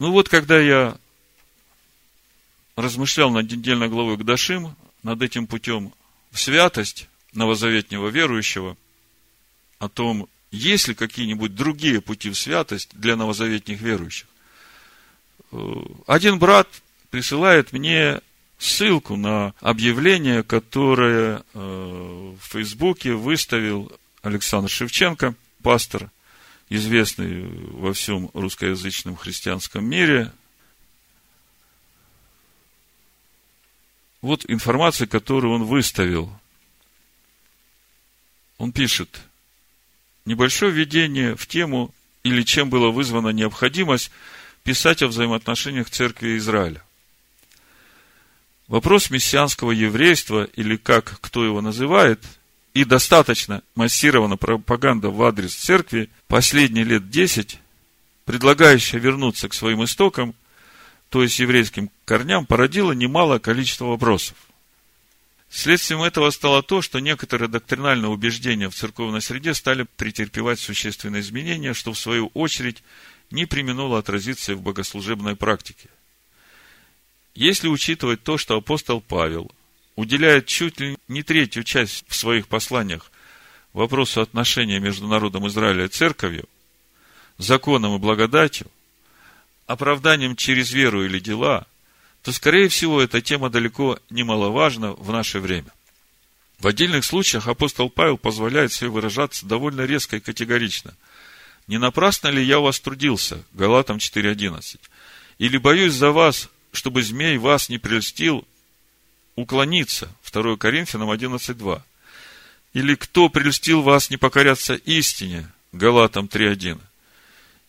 Ну вот, когда я размышлял над недельной главой Гдашим, над этим путем в святость новозаветнего верующего, о том, есть ли какие-нибудь другие пути в святость для новозаветних верующих. Э, один брат присылает мне ссылку на объявление, которое э, в Фейсбуке выставил Александр Шевченко, пастор, известный во всем русскоязычном христианском мире. Вот информация, которую он выставил. Он пишет, небольшое введение в тему или чем была вызвана необходимость писать о взаимоотношениях церкви и Израиля. Вопрос мессианского еврейства, или как кто его называет, и достаточно массирована пропаганда в адрес церкви последние лет десять, предлагающая вернуться к своим истокам, то есть еврейским корням, породила немалое количество вопросов. Следствием этого стало то, что некоторые доктринальные убеждения в церковной среде стали претерпевать существенные изменения, что в свою очередь не применуло отразиться в богослужебной практике – если учитывать то, что апостол Павел уделяет чуть ли не третью часть в своих посланиях вопросу отношения между народом Израиля и церковью, законом и благодатью, оправданием через веру или дела, то, скорее всего, эта тема далеко немаловажна в наше время. В отдельных случаях апостол Павел позволяет себе выражаться довольно резко и категорично. «Не напрасно ли я у вас трудился?» Галатам 4.11. «Или боюсь за вас, чтобы змей вас не прельстил, уклониться. 2 Коринфянам 11.2. Или кто прельстил вас не покоряться истине? Галатам 3.1.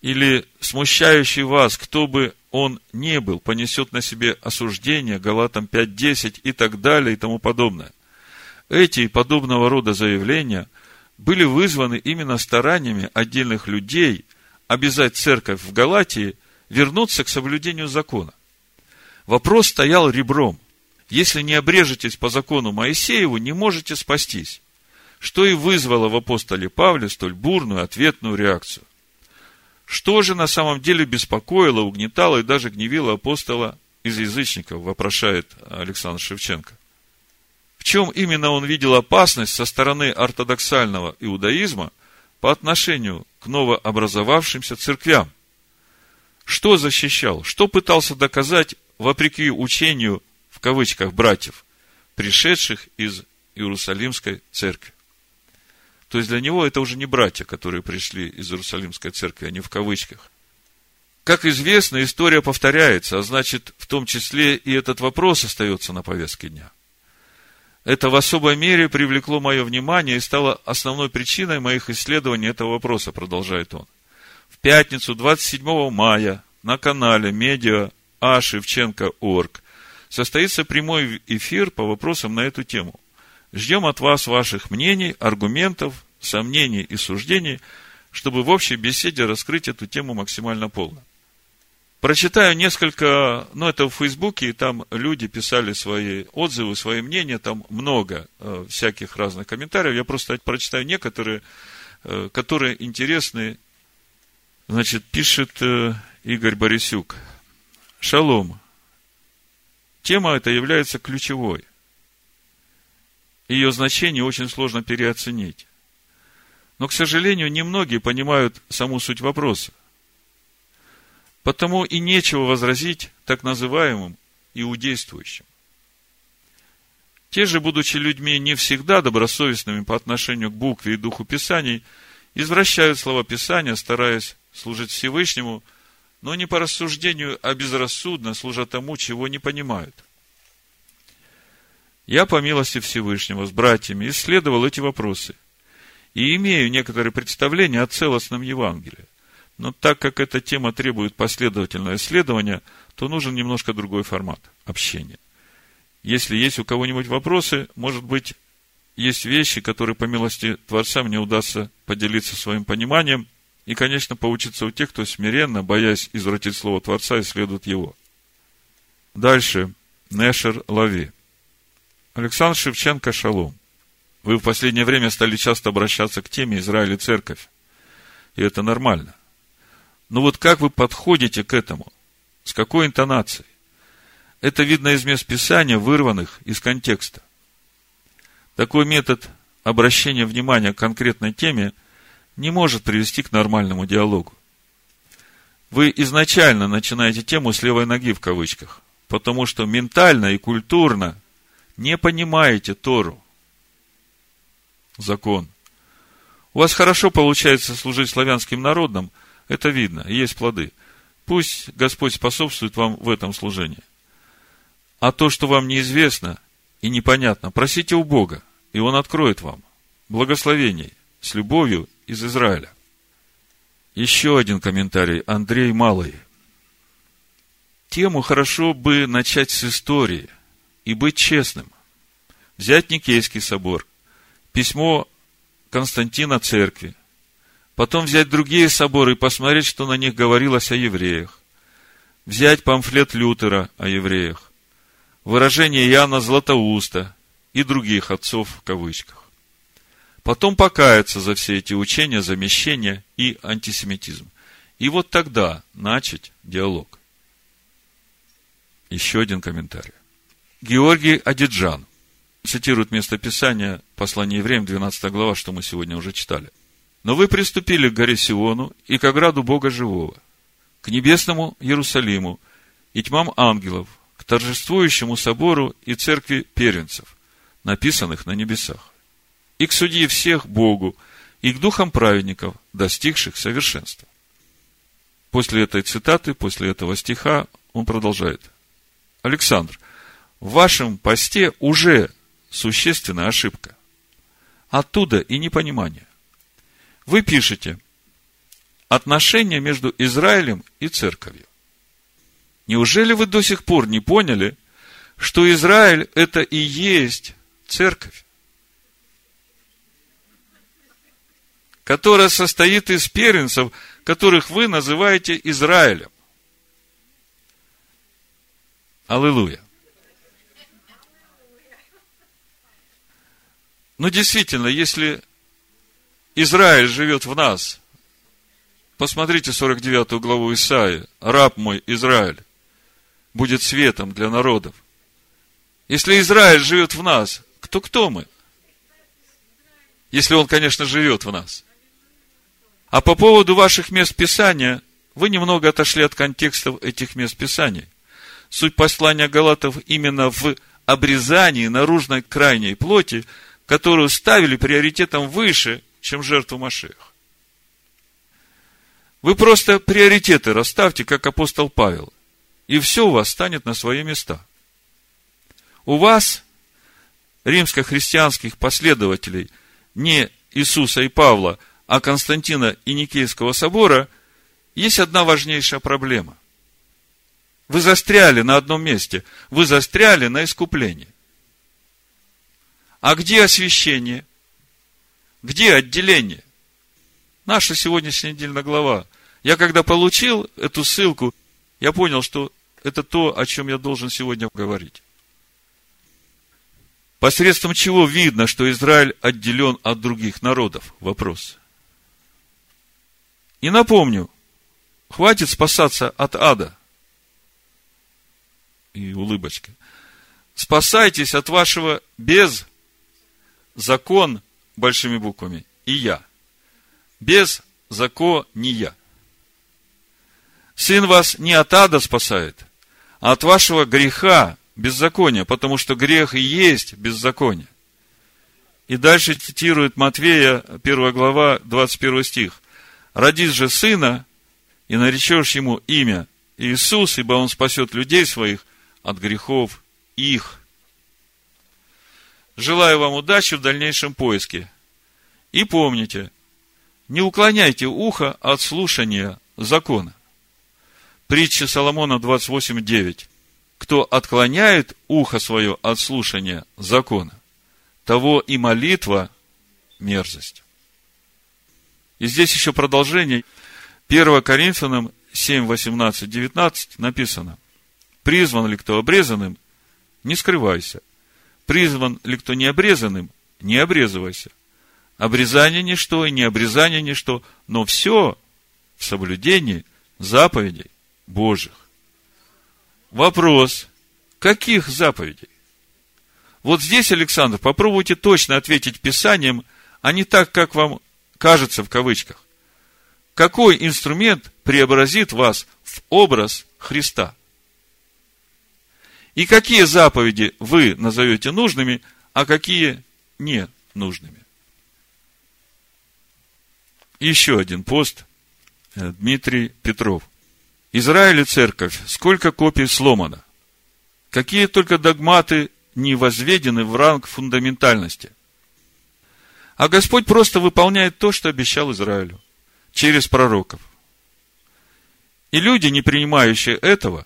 Или смущающий вас, кто бы он не был, понесет на себе осуждение, Галатам 5.10 и так далее и тому подобное. Эти и подобного рода заявления были вызваны именно стараниями отдельных людей обязать церковь в Галатии вернуться к соблюдению закона. Вопрос стоял ребром. Если не обрежетесь по закону Моисееву, не можете спастись. Что и вызвало в апостоле Павле столь бурную ответную реакцию. Что же на самом деле беспокоило, угнетало и даже гневило апостола из язычников, вопрошает Александр Шевченко. В чем именно он видел опасность со стороны ортодоксального иудаизма по отношению к новообразовавшимся церквям? Что защищал? Что пытался доказать вопреки учению, в кавычках, братьев, пришедших из Иерусалимской церкви. То есть для него это уже не братья, которые пришли из Иерусалимской церкви, они в кавычках. Как известно, история повторяется, а значит, в том числе и этот вопрос остается на повестке дня. Это в особой мере привлекло мое внимание и стало основной причиной моих исследований этого вопроса, продолжает он. В пятницу, 27 мая, на канале Медиа а. Шевченко.орг состоится прямой эфир по вопросам на эту тему. Ждем от вас ваших мнений, аргументов, сомнений и суждений, чтобы в общей беседе раскрыть эту тему максимально полно. Прочитаю несколько, ну это в Фейсбуке, и там люди писали свои отзывы, свои мнения, там много э, всяких разных комментариев. Я просто прочитаю некоторые, э, которые интересны. Значит, пишет э, Игорь Борисюк – Шалом. Тема эта является ключевой. Ее значение очень сложно переоценить. Но, к сожалению, немногие понимают саму суть вопроса. Потому и нечего возразить так называемым иудействующим. Те же, будучи людьми не всегда добросовестными по отношению к букве и духу Писаний, извращают слова Писания, стараясь служить Всевышнему – но не по рассуждению, а безрассудно служа тому, чего не понимают. Я, по милости Всевышнего, с братьями исследовал эти вопросы и имею некоторые представления о целостном Евангелии. Но так как эта тема требует последовательного исследования, то нужен немножко другой формат общения. Если есть у кого-нибудь вопросы, может быть, есть вещи, которые, по милости Творца, мне удастся поделиться своим пониманием – и, конечно, поучиться у тех, кто смиренно, боясь извратить слово Творца, исследует его. Дальше. Нешер Лави. Александр Шевченко Шалом. Вы в последнее время стали часто обращаться к теме Израиль и Церковь. И это нормально. Но вот как вы подходите к этому? С какой интонацией? Это видно из мест Писания, вырванных из контекста. Такой метод обращения внимания к конкретной теме не может привести к нормальному диалогу. Вы изначально начинаете тему с левой ноги в кавычках, потому что ментально и культурно не понимаете Тору, закон. У вас хорошо получается служить славянским народам, это видно, есть плоды. Пусть Господь способствует вам в этом служении. А то, что вам неизвестно и непонятно, просите у Бога, и Он откроет вам благословений с любовью из Израиля. Еще один комментарий. Андрей Малый. Тему хорошо бы начать с истории и быть честным. Взять Никейский собор, письмо Константина церкви, потом взять другие соборы и посмотреть, что на них говорилось о евреях, взять памфлет Лютера о евреях, выражение Иоанна Златоуста и других отцов в кавычках. Потом покаяться за все эти учения, замещения и антисемитизм. И вот тогда начать диалог. Еще один комментарий. Георгий Адиджан цитирует место Писания послания евреям, 12 глава, что мы сегодня уже читали. «Но вы приступили к горе Сиону и к ограду Бога Живого, к небесному Иерусалиму и тьмам ангелов, к торжествующему собору и церкви первенцев, написанных на небесах, и к судье всех Богу, и к духам праведников, достигших совершенства». После этой цитаты, после этого стиха, он продолжает. Александр, в вашем посте уже существенная ошибка. Оттуда и непонимание. Вы пишете отношения между Израилем и церковью. Неужели вы до сих пор не поняли, что Израиль это и есть церковь, которая состоит из первенцев, которых вы называете Израилем? Аллилуйя. Ну, действительно, если Израиль живет в нас, посмотрите 49 главу Исаии, раб мой Израиль будет светом для народов. Если Израиль живет в нас, кто кто мы? Если он, конечно, живет в нас. А по поводу ваших мест Писания, вы немного отошли от контекстов этих мест Писания. Суть послания Галатов именно в обрезании наружной крайней плоти – которую ставили приоритетом выше, чем жертву Машех. Вы просто приоритеты расставьте, как апостол Павел, и все у вас станет на свои места. У вас, римско-христианских последователей, не Иисуса и Павла, а Константина и Никейского собора, есть одна важнейшая проблема. Вы застряли на одном месте. Вы застряли на искуплении. А где освящение? Где отделение? Наша сегодняшняя недельная глава. Я когда получил эту ссылку, я понял, что это то, о чем я должен сегодня говорить. Посредством чего видно, что Израиль отделен от других народов? Вопрос. И напомню, хватит спасаться от ада. И улыбочка. Спасайтесь от вашего без закон большими буквами и я. Без закония. Сын вас не от ада спасает, а от вашего греха, беззакония, потому что грех и есть беззаконие. И дальше цитирует Матвея, 1 глава, 21 стих. «Родись же сына, и наречешь ему имя Иисус, ибо он спасет людей своих от грехов их». Желаю вам удачи в дальнейшем поиске. И помните, не уклоняйте ухо от слушания закона. Притча Соломона 28.9. Кто отклоняет ухо свое от слушания закона, того и молитва мерзость. И здесь еще продолжение. 1 Коринфянам 7, 18, 19 написано. Призван ли кто обрезанным, не скрывайся. Призван ли кто не обрезанным, не обрезывайся. Обрезание ничто и не обрезание ничто, но все в соблюдении заповедей Божьих. Вопрос, каких заповедей? Вот здесь, Александр, попробуйте точно ответить Писанием, а не так, как вам кажется в кавычках. Какой инструмент преобразит вас в образ Христа? И какие заповеди вы назовете нужными, а какие не нужными? Еще один пост. Э, Дмитрий Петров. Израиль и церковь, сколько копий сломано? Какие только догматы не возведены в ранг фундаментальности? А Господь просто выполняет то, что обещал Израилю через пророков. И люди, не принимающие этого,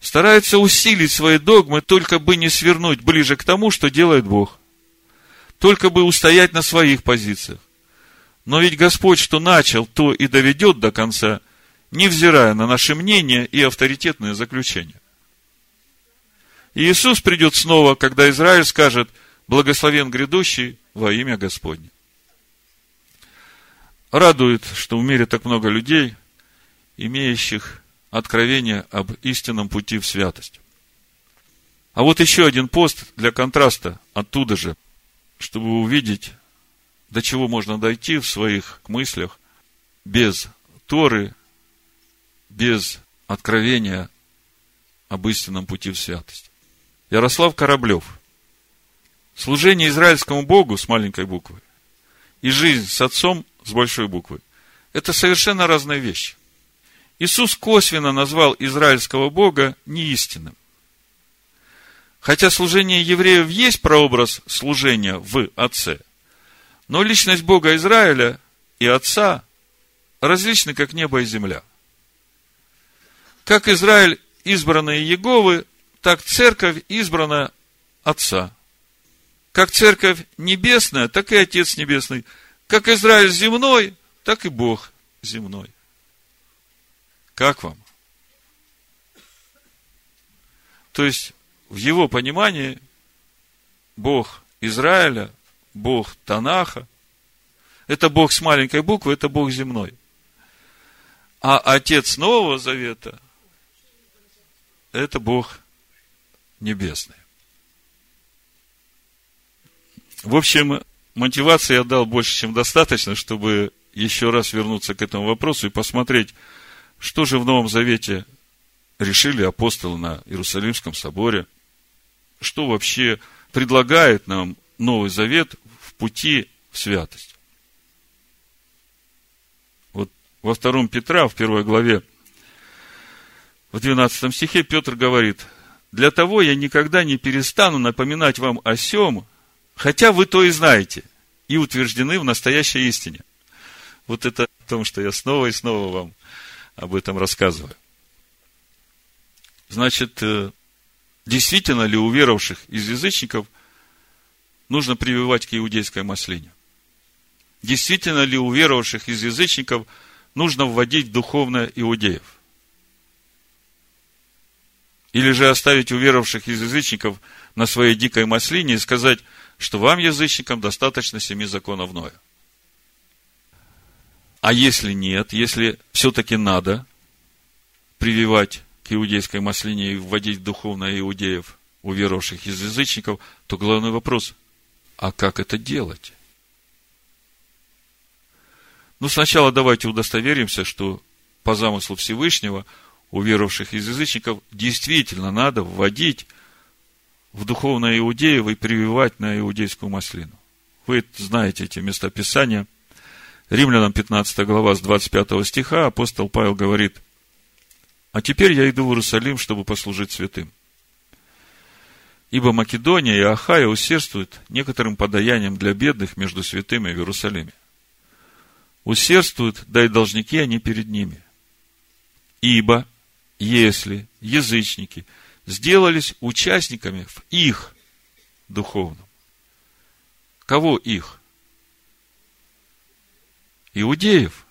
стараются усилить свои догмы, только бы не свернуть ближе к тому, что делает Бог. Только бы устоять на своих позициях. Но ведь Господь, что начал, то и доведет до конца, невзирая на наши мнения и авторитетные заключения. И Иисус придет снова, когда Израиль скажет, благословен грядущий во имя Господне. Радует, что в мире так много людей, имеющих откровение об истинном пути в святость. А вот еще один пост для контраста оттуда же, чтобы увидеть, до чего можно дойти в своих мыслях без Торы, без откровения об истинном пути в святость. Ярослав Кораблев. Служение израильскому Богу с маленькой буквы и жизнь с отцом с большой буквы – это совершенно разные вещи. Иисус косвенно назвал израильского Бога неистинным. Хотя служение евреев есть прообраз служения в Отце, но личность Бога Израиля и Отца различны, как небо и земля. Как Израиль избранные Еговы, так церковь избрана Отца. Как церковь небесная, так и Отец небесный. Как Израиль земной, так и Бог земной. Как вам? То есть, в его понимании, Бог Израиля, Бог Танаха, это Бог с маленькой буквы, это Бог земной. А Отец Нового Завета – это Бог небесный. В общем, мотивации я дал больше, чем достаточно, чтобы еще раз вернуться к этому вопросу и посмотреть, что же в Новом Завете решили апостолы на Иерусалимском соборе? Что вообще предлагает нам Новый Завет в пути в святость? Вот во втором Петра, в первой главе, в 12 стихе Петр говорит, «Для того я никогда не перестану напоминать вам о сем, хотя вы то и знаете, и утверждены в настоящей истине». Вот это о том, что я снова и снова вам об этом рассказываю. Значит, э, действительно ли у веровавших из язычников нужно прививать к иудейской маслине? Действительно ли у веровавших из язычников нужно вводить духовное иудеев? Или же оставить уверовавших из язычников на своей дикой маслине и сказать, что вам, язычникам, достаточно семи законов Ноя? А если нет, если все-таки надо прививать к иудейской маслине и вводить духовно иудеев, уверовавших из язычников, то главный вопрос, а как это делать? Ну, сначала давайте удостоверимся, что по замыслу Всевышнего уверовавших из язычников действительно надо вводить в духовное иудеев и прививать на иудейскую маслину. Вы знаете эти местописания – Римлянам 15 глава с 25 стиха апостол Павел говорит, «А теперь я иду в Иерусалим, чтобы послужить святым. Ибо Македония и Ахая усердствуют некоторым подаянием для бедных между святыми в Иерусалиме. Усердствуют, да и должники они перед ними. Ибо, если язычники сделались участниками в их духовном, кого их? иудеев,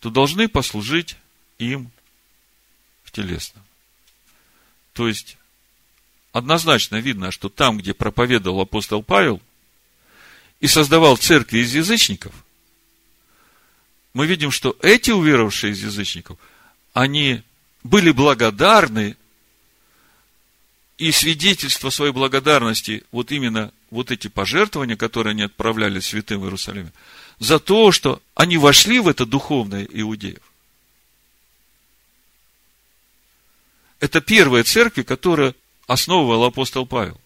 то должны послужить им в телесном. То есть, однозначно видно, что там, где проповедовал апостол Павел и создавал церкви из язычников, мы видим, что эти уверовавшие из язычников, они были благодарны, и свидетельство своей благодарности, вот именно вот эти пожертвования, которые они отправляли святым в Иерусалиме, за то, что они вошли в это духовное иудеев. Это первая церковь, которая основывал апостол Павел.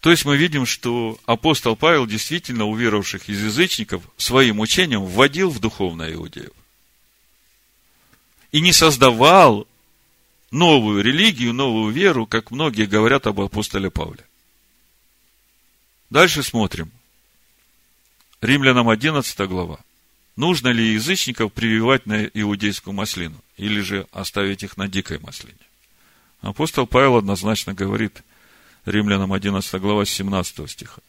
То есть мы видим, что апостол Павел действительно уверовавших из язычников своим учением вводил в духовное иудеев. И не создавал новую религию, новую веру, как многие говорят об апостоле Павле. Дальше смотрим. Римлянам 11 глава. Нужно ли язычников прививать на иудейскую маслину, или же оставить их на дикой маслине? Апостол Павел однозначно говорит – Римлянам 11 глава 17 стиха.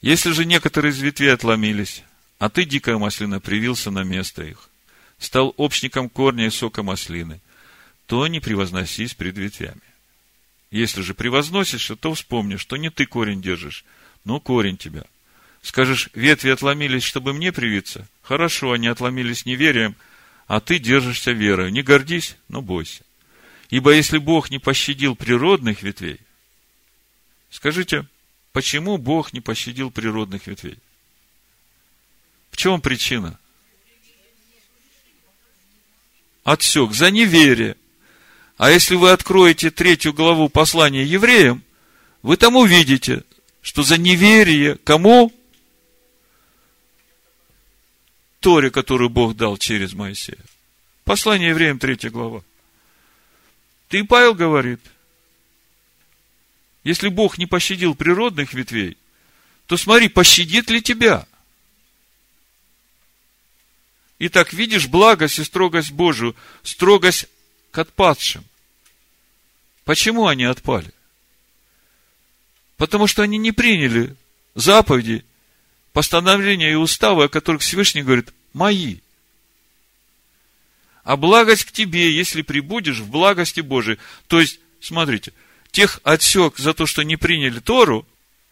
Если же некоторые из ветвей отломились, а ты, дикая маслина, привился на место их, стал общником корня и сока маслины, то не превозносись пред ветвями. Если же превозносишься, то вспомни, что не ты корень держишь, но корень тебя. Скажешь, ветви отломились, чтобы мне привиться? Хорошо, они отломились неверием, а ты держишься верой. Не гордись, но бойся. Ибо если Бог не пощадил природных ветвей, Скажите, почему Бог не пощадил природных ветвей? В чем причина? Отсек за неверие. А если вы откроете третью главу послания евреям, вы там увидите, что за неверие кому? Торе, которую Бог дал через Моисея. Послание евреям, третья глава. Ты, Павел, говорит – если Бог не пощадил природных ветвей, то смотри, пощадит ли тебя? Итак, видишь благость и строгость Божию, строгость к отпадшим. Почему они отпали? Потому что они не приняли заповеди, постановления и уставы, о которых Всевышний говорит, мои. А благость к тебе, если прибудешь в благости Божией. То есть, смотрите – тех отсек за то, что не приняли Тору.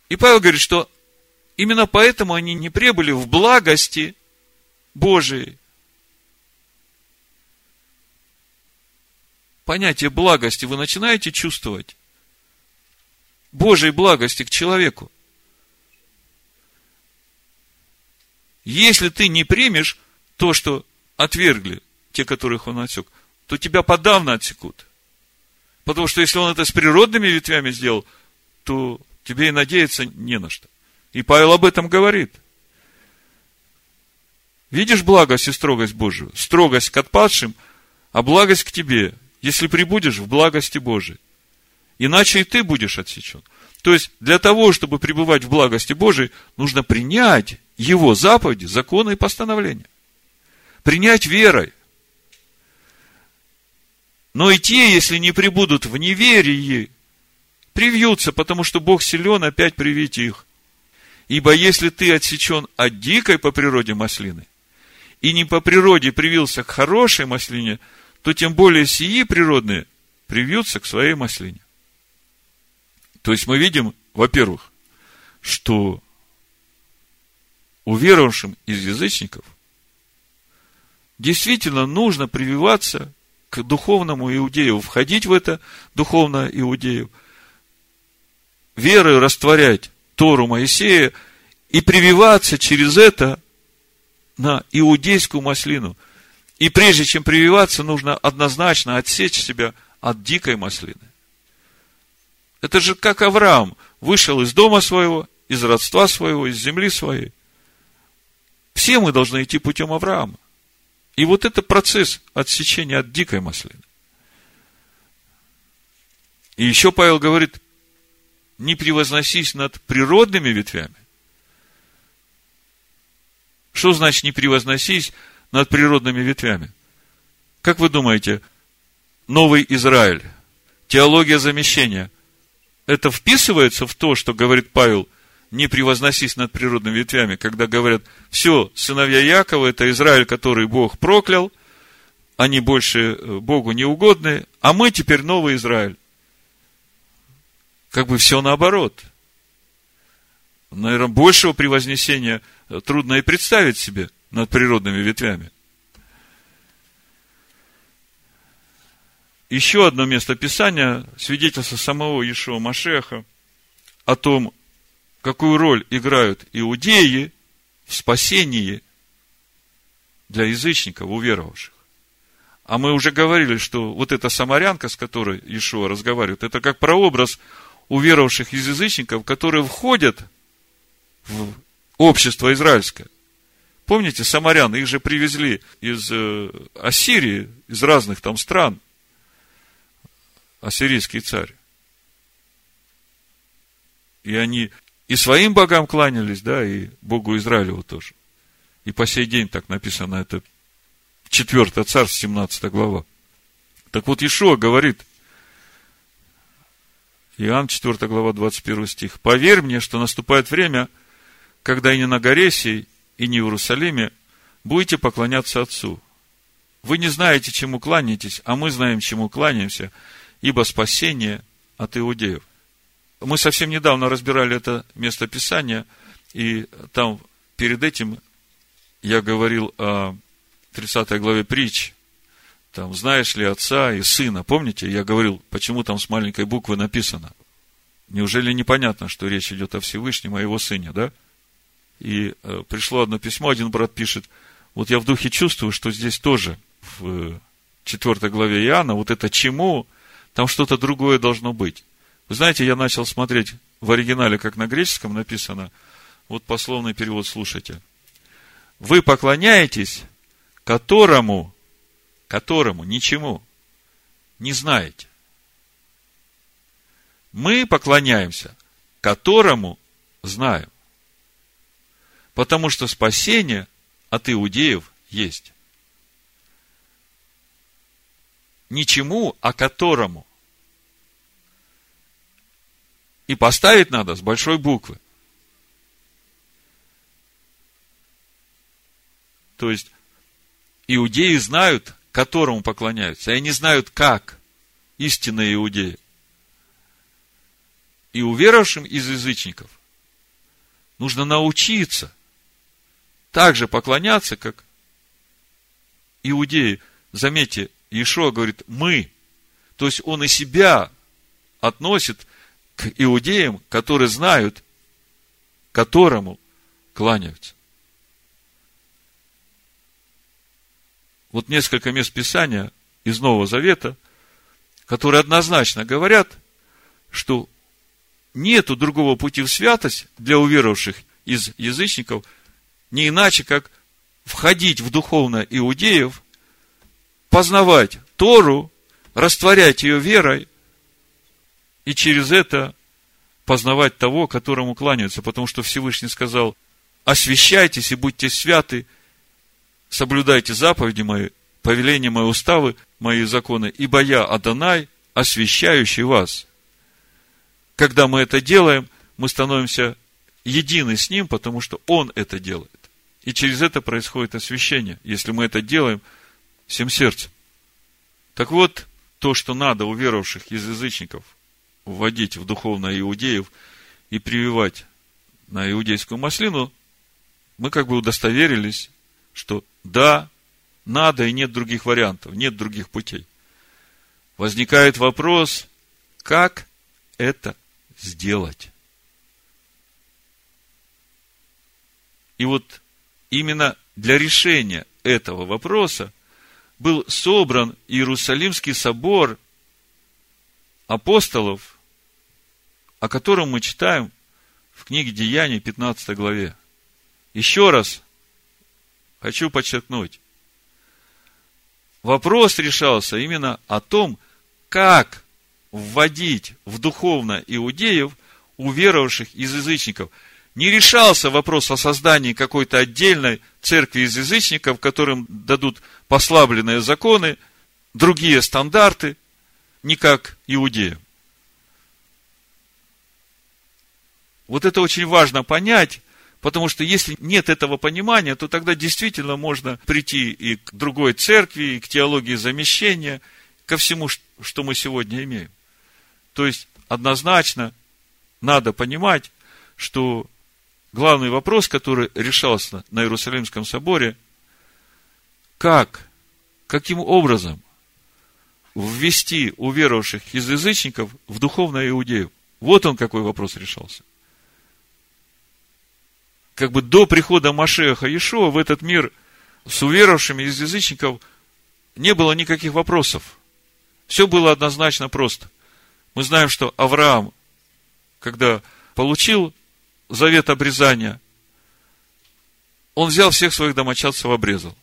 И Павел говорит, что именно поэтому они не прибыли в благости Божией. Понятие благости вы начинаете чувствовать? Божьей благости к человеку. Если ты не примешь то, что отвергли те, которых он отсек, то тебя подавно отсекут. Потому что если он это с природными ветвями сделал, то тебе и надеяться не на что. И Павел об этом говорит. Видишь благость и строгость Божию? Строгость к отпадшим, а благость к тебе, если прибудешь в благости Божией. Иначе и ты будешь отсечен. То есть, для того, чтобы пребывать в благости Божией, нужно принять Его заповеди, законы и постановления. Принять верой. Но и те, если не прибудут в неверии, привьются, потому что Бог силен опять привить их. Ибо если ты отсечен от дикой по природе маслины, и не по природе привился к хорошей маслине, то тем более сии природные привьются к своей маслине. То есть мы видим, во-первых, что уверовавшим из язычников действительно нужно прививаться к духовному иудею, входить в это духовное иудею, верой растворять Тору Моисея и прививаться через это на иудейскую маслину. И прежде чем прививаться, нужно однозначно отсечь себя от дикой маслины. Это же как Авраам вышел из дома своего, из родства своего, из земли своей. Все мы должны идти путем Авраама. И вот это процесс отсечения от дикой маслины. И еще Павел говорит, не превозносись над природными ветвями. Что значит не превозносись над природными ветвями? Как вы думаете, новый Израиль, теология замещения, это вписывается в то, что говорит Павел – не превозносись над природными ветвями, когда говорят, все, сыновья Якова, это Израиль, который Бог проклял, они больше э, Богу не угодны, а мы теперь новый Израиль. Как бы все наоборот. Наверное, большего превознесения э, трудно и представить себе над природными ветвями. еще одно место Писания, свидетельство самого Ишуа Машеха о том, какую роль играют иудеи в спасении для язычников, уверовавших. А мы уже говорили, что вот эта самарянка, с которой Ишуа разговаривает, это как прообраз уверовавших из язычников, которые входят общество израильское. Помните, самарян, их же привезли из э, Ассирии, из разных там стран, ассирийский царь. И они и своим богам кланялись, да, и Богу Израилеву тоже. И по сей день так написано, это 4 царств, 17 глава. Так вот, Ишуа говорит, Иоанн 4 глава, 21 стих, «Поверь мне, что наступает время, когда и не на горе сей, и не в Иерусалиме будете поклоняться Отцу. Вы не знаете, чему кланяетесь, а мы знаем, чему кланяемся, ибо спасение от иудеев». Мы совсем недавно разбирали это место Писания, и там перед этим я говорил о 30 главе притч, там, знаешь ли отца и сына, помните, я говорил, почему там с маленькой буквы написано. Неужели непонятно, что речь идет о Всевышнем, о его сыне, да? И э, пришло одно письмо, один брат пишет, вот я в духе чувствую, что здесь тоже в четвертой главе Иоанна, вот это чему, там что-то другое должно быть. Вы знаете, я начал смотреть в оригинале, как на греческом написано, вот пословный перевод слушайте. Вы поклоняетесь которому, которому ничему не знаете. Мы поклоняемся, которому знаем. Потому что спасение от иудеев есть. Ничему, а которому. И поставить надо с большой буквы. То есть, иудеи знают, которому поклоняются, и они знают, как истинные иудеи. И уверовавшим из язычников нужно научиться так же поклоняться, как иудеи. Заметьте, Иешуа говорит «мы». То есть он и себя относит к иудеям, которые знают, которому кланяются. вот несколько мест Писания из Нового Завета, которые однозначно говорят, что нету другого пути в святость для уверовавших из язычников, не иначе, как входить в духовно иудеев, познавать Тору, растворять ее верой, и через это познавать того, которому кланяются, потому что Всевышний сказал, освящайтесь и будьте святы – соблюдайте заповеди мои, повеления мои, уставы, мои законы, ибо я Адонай, освящающий вас. Когда мы это делаем, мы становимся едины с Ним, потому что Он это делает. И через это происходит освящение, если мы это делаем всем сердцем. Так вот, то, что надо у веровавших из язычников вводить в духовное иудеев и прививать на иудейскую маслину, мы как бы удостоверились, что да, надо и нет других вариантов, нет других путей. Возникает вопрос, как это сделать? И вот именно для решения этого вопроса был собран Иерусалимский собор апостолов, о котором мы читаем в книге Деяний 15 главе. Еще раз хочу подчеркнуть. Вопрос решался именно о том, как вводить в духовно иудеев, уверовавших из язычников. Не решался вопрос о создании какой-то отдельной церкви из язычников, которым дадут послабленные законы, другие стандарты, не как иудеям. Вот это очень важно понять, Потому что если нет этого понимания, то тогда действительно можно прийти и к другой церкви, и к теологии замещения, ко всему, что мы сегодня имеем. То есть, однозначно надо понимать, что главный вопрос, который решался на Иерусалимском соборе, как, каким образом ввести уверовавших из язычников в духовное иудеев. Вот он какой вопрос решался. Как бы до прихода Машеха Иешуа в этот мир с уверовавшими из язычников не было никаких вопросов. Все было однозначно просто. Мы знаем, что Авраам, когда получил завет обрезания, он взял всех своих домочадцев обрезал.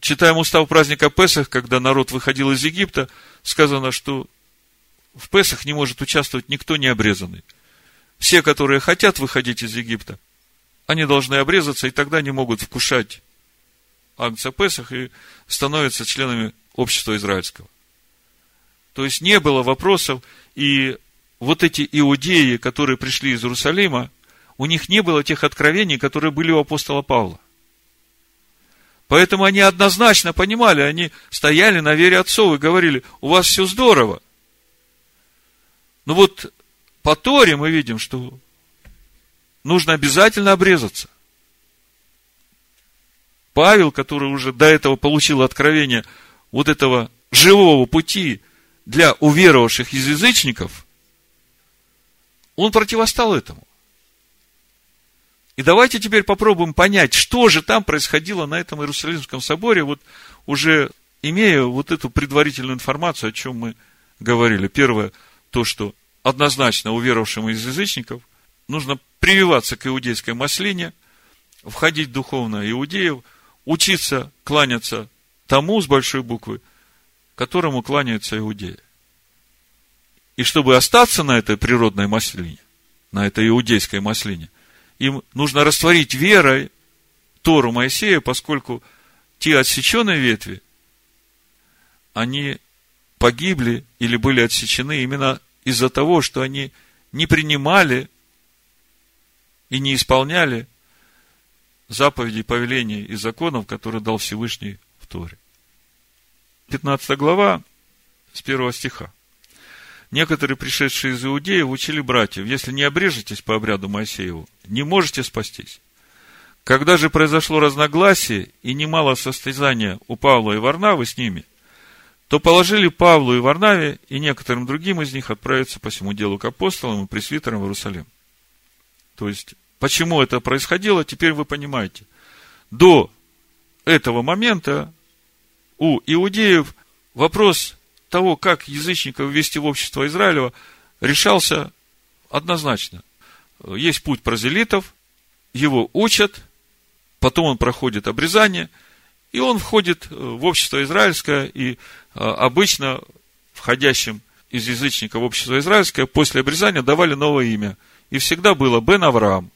Читаем устав праздника Песах, когда народ выходил из Египта, сказано, что в Песах не может участвовать никто не обрезанный. Все, которые хотят выходить из Египта, они должны обрезаться, и тогда не могут вкушать акция Песах и становятся членами общества израильского. То есть не было вопросов, и вот эти иудеи, которые пришли из Иерусалима, у них не было тех откровений, которые были у апостола Павла. Поэтому они однозначно понимали, они стояли на вере отцов и говорили, у вас все здорово. Но вот по Торе мы видим, что нужно обязательно обрезаться. Павел, который уже до этого получил откровение вот этого живого пути для уверовавших из язычников, он противостал этому. И давайте теперь попробуем понять, что же там происходило на этом Иерусалимском соборе, вот уже имея вот эту предварительную информацию, о чем мы говорили. Первое, то, что однозначно уверовавшим из язычников нужно прививаться к иудейской маслине, входить духовно иудеев, учиться кланяться тому с большой буквы, которому кланяются иудеи. И чтобы остаться на этой природной маслине, на этой иудейской маслине, им нужно растворить верой Тору Моисея, поскольку те отсеченные ветви, они погибли или были отсечены именно из-за того, что они не принимали и не исполняли заповедей, повелений и законов, которые дал Всевышний в Торе. 15 глава с первого стиха. Некоторые, пришедшие из Иудеев, учили братьев, если не обрежетесь по обряду Моисееву, не можете спастись. Когда же произошло разногласие и немало состязания у Павла и Варнавы с ними, то положили Павлу и Варнаве и некоторым другим из них отправиться по всему делу к апостолам и пресвитерам в Иерусалим. То есть, почему это происходило, теперь вы понимаете. До этого момента у иудеев вопрос того, как язычников ввести в общество Израилева, решался однозначно. Есть путь прозелитов, его учат, потом он проходит обрезание, и он входит в общество израильское, и а, обычно входящим из язычников в общество израильское после обрезания давали новое имя. И всегда было Бен Авраам,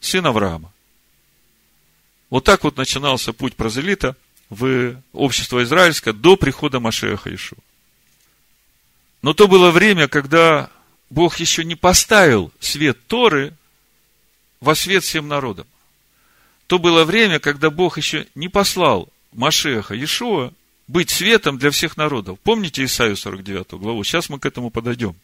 сын Авраама. Вот так вот начинался путь прозелита в общество израильское до прихода Машеха Ишуа. Но то было время, когда Бог еще не поставил свет Торы во свет всем народам. То было время, когда Бог еще не послал Машеха Иешуа быть светом для всех народов. Помните Исаию 49 главу? Сейчас мы к этому подойдем.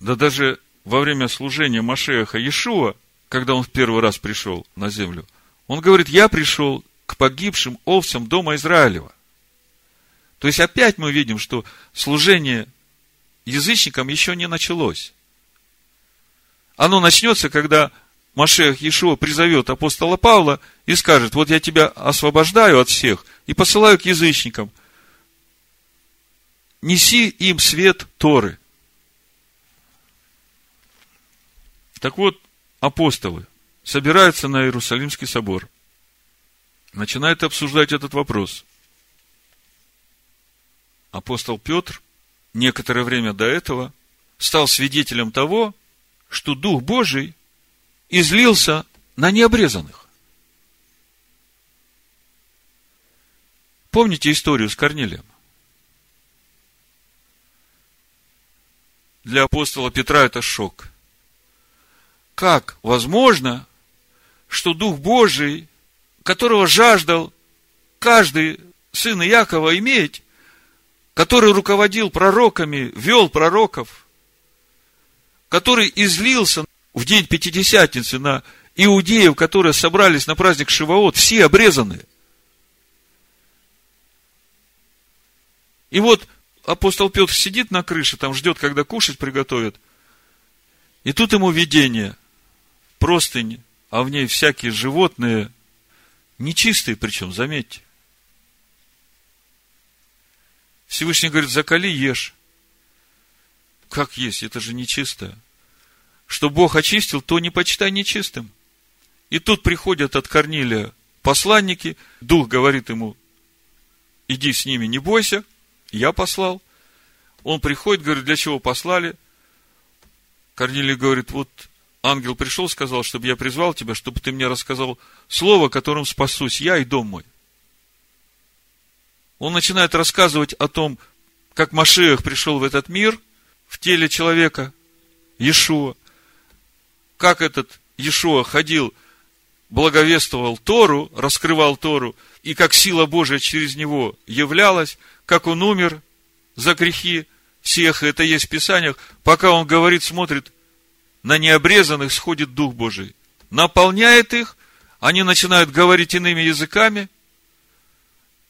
Да даже во время служения Машеха Иешуа, когда он в первый раз пришел на землю, он говорит, я пришел к погибшим овцам дома Израилева. То есть опять мы видим, что служение язычникам еще не началось. Оно начнется, когда Машех Иешуа призовет апостола Павла и скажет, вот я тебя освобождаю от всех и посылаю к язычникам. Неси им свет Торы. Так вот, апостолы собираются на Иерусалимский собор, начинают обсуждать этот вопрос. Апостол Петр некоторое время до этого стал свидетелем того, что Дух Божий излился на необрезанных. Помните историю с Корнилием? Для апостола Петра это шок. Как возможно, что Дух Божий, которого жаждал каждый сын Иакова иметь, который руководил пророками, вел пророков, который излился в день Пятидесятницы на иудеев, которые собрались на праздник Шивоот, все обрезанные. И вот апостол Петр сидит на крыше, там ждет, когда кушать приготовят. И тут ему видение, простынь, а в ней всякие животные, нечистые причем, заметьте. Всевышний говорит, закали, ешь. Как есть? Это же нечистое. Что Бог очистил, то не почитай нечистым. И тут приходят от Корнилия посланники, Дух говорит ему, иди с ними, не бойся, я послал. Он приходит, говорит, для чего послали? Корнилий говорит, вот ангел пришел, сказал, чтобы я призвал тебя, чтобы ты мне рассказал слово, которым спасусь я и дом мой. Он начинает рассказывать о том, как Машех пришел в этот мир в теле человека, Иешуа, как этот Иешуа ходил, благовествовал Тору, раскрывал Тору, и как сила Божия через него являлась, как он умер за грехи всех, это есть в Писаниях, пока он говорит, смотрит, на необрезанных сходит Дух Божий, наполняет их, они начинают говорить иными языками.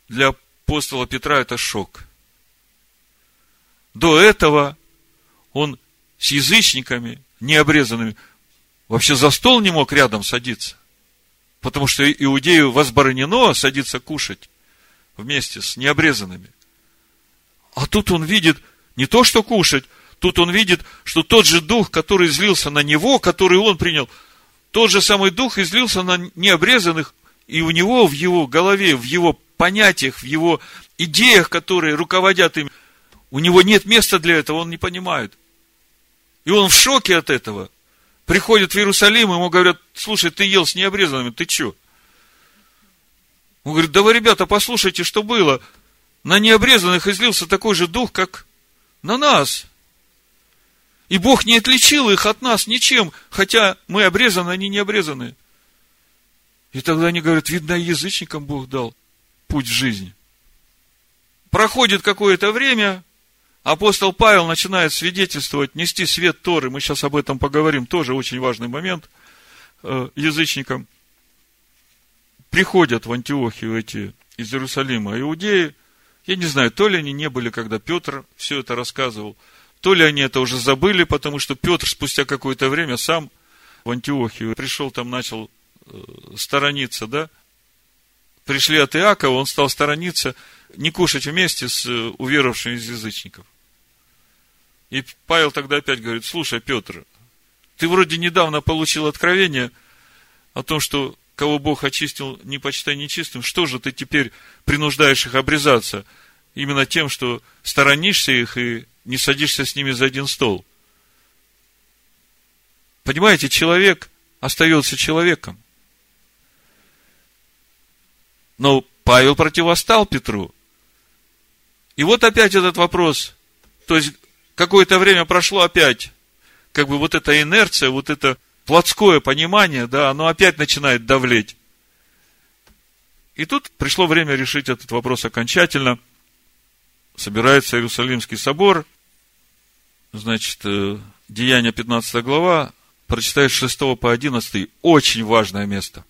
Для апостола Петра это шок. До этого он с язычниками, необрезанными, вообще за стол не мог рядом садиться. Потому что иудею возбранено садиться кушать вместе с необрезанными. А тут он видит не то, что кушать, тут он видит, что тот же дух, который излился на него, который он принял, тот же самый дух излился на необрезанных, и у него в его голове, в его понятиях, в его идеях, которые руководят им, у него нет места для этого, он не понимает. И он в шоке от этого. Приходит в Иерусалим, ему говорят, слушай, ты ел с необрезанными, ты что? Он говорит, да вы, ребята, послушайте, что было. На необрезанных излился такой же дух, как на нас. И Бог не отличил их от нас ничем, хотя мы обрезаны, они не обрезаны. И тогда они говорят, видно, язычникам Бог дал путь в жизнь. Проходит какое-то время, апостол Павел начинает свидетельствовать, нести свет Торы. Мы сейчас об этом поговорим, тоже очень важный момент э, язычникам. Приходят в Антиохию эти из Иерусалима иудеи, я не знаю, то ли они не были, когда Петр все это рассказывал, то ли они это уже забыли, потому что Петр спустя какое-то время сам в Антиохию пришел, там начал э, сторониться, да? Пришли от Иакова, он стал сторониться, не кушать вместе с э, уверовавшими из язычников. И Павел тогда опять говорит, слушай, Петр, ты вроде недавно получил откровение о том, что кого Бог очистил, не почитай нечистым, что же ты теперь принуждаешь их обрезаться? Именно тем, что сторонишься их и не садишься с ними за один стол. Понимаете, человек остается человеком. Но Павел противостал Петру. И вот опять этот вопрос. То есть, какое-то время прошло опять. Как бы вот эта инерция, вот это плотское понимание, да, оно опять начинает давлеть. И тут пришло время решить этот вопрос окончательно. Собирается Иерусалимский собор, значит, э, Деяние 15 глава, прочитаешь 6 по 11, очень важное место.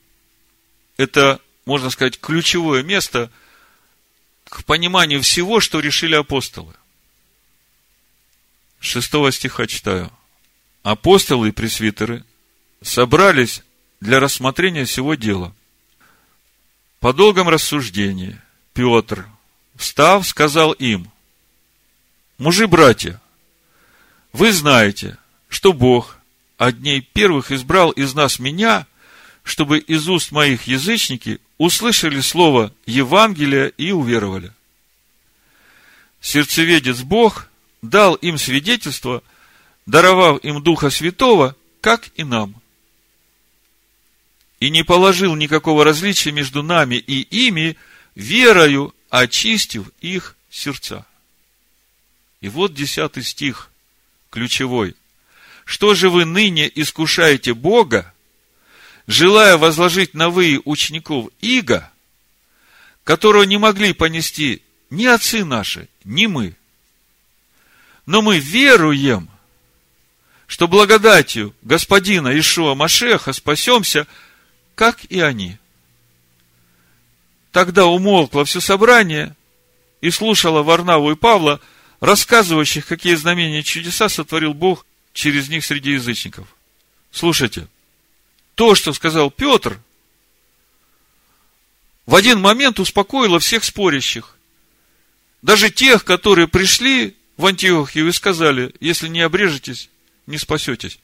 Это, можно сказать, ключевое место к пониманию всего, что решили апостолы. 6 стиха читаю. Апостолы и пресвитеры – собрались для рассмотрения всего дела. По долгом рассуждении Петр, встав, сказал им, мужи-братья, вы знаете, что Бог от дней первых избрал из нас меня, чтобы из уст моих язычники услышали слово Евангелия и уверовали. Сердцеведец Бог дал им свидетельство, даровав им Духа Святого, как и нам – и не положил никакого различия между нами и ими, верою очистив их сердца. И вот десятый стих, ключевой. Что же вы ныне искушаете Бога, желая возложить на вы учеников Иго, которого не могли понести ни отцы наши, ни мы. Но мы веруем, что благодатью Господина Ишуа Машеха спасемся – как и они. Тогда умолкло все собрание, и слушала Варнаву и Павла, рассказывающих, какие знамения и чудеса сотворил Бог через них среди язычников. Слушайте, то, что сказал Петр, в один момент успокоило всех спорящих. Даже тех, которые пришли в Антиохию и сказали, если не обрежетесь, не спасетесь.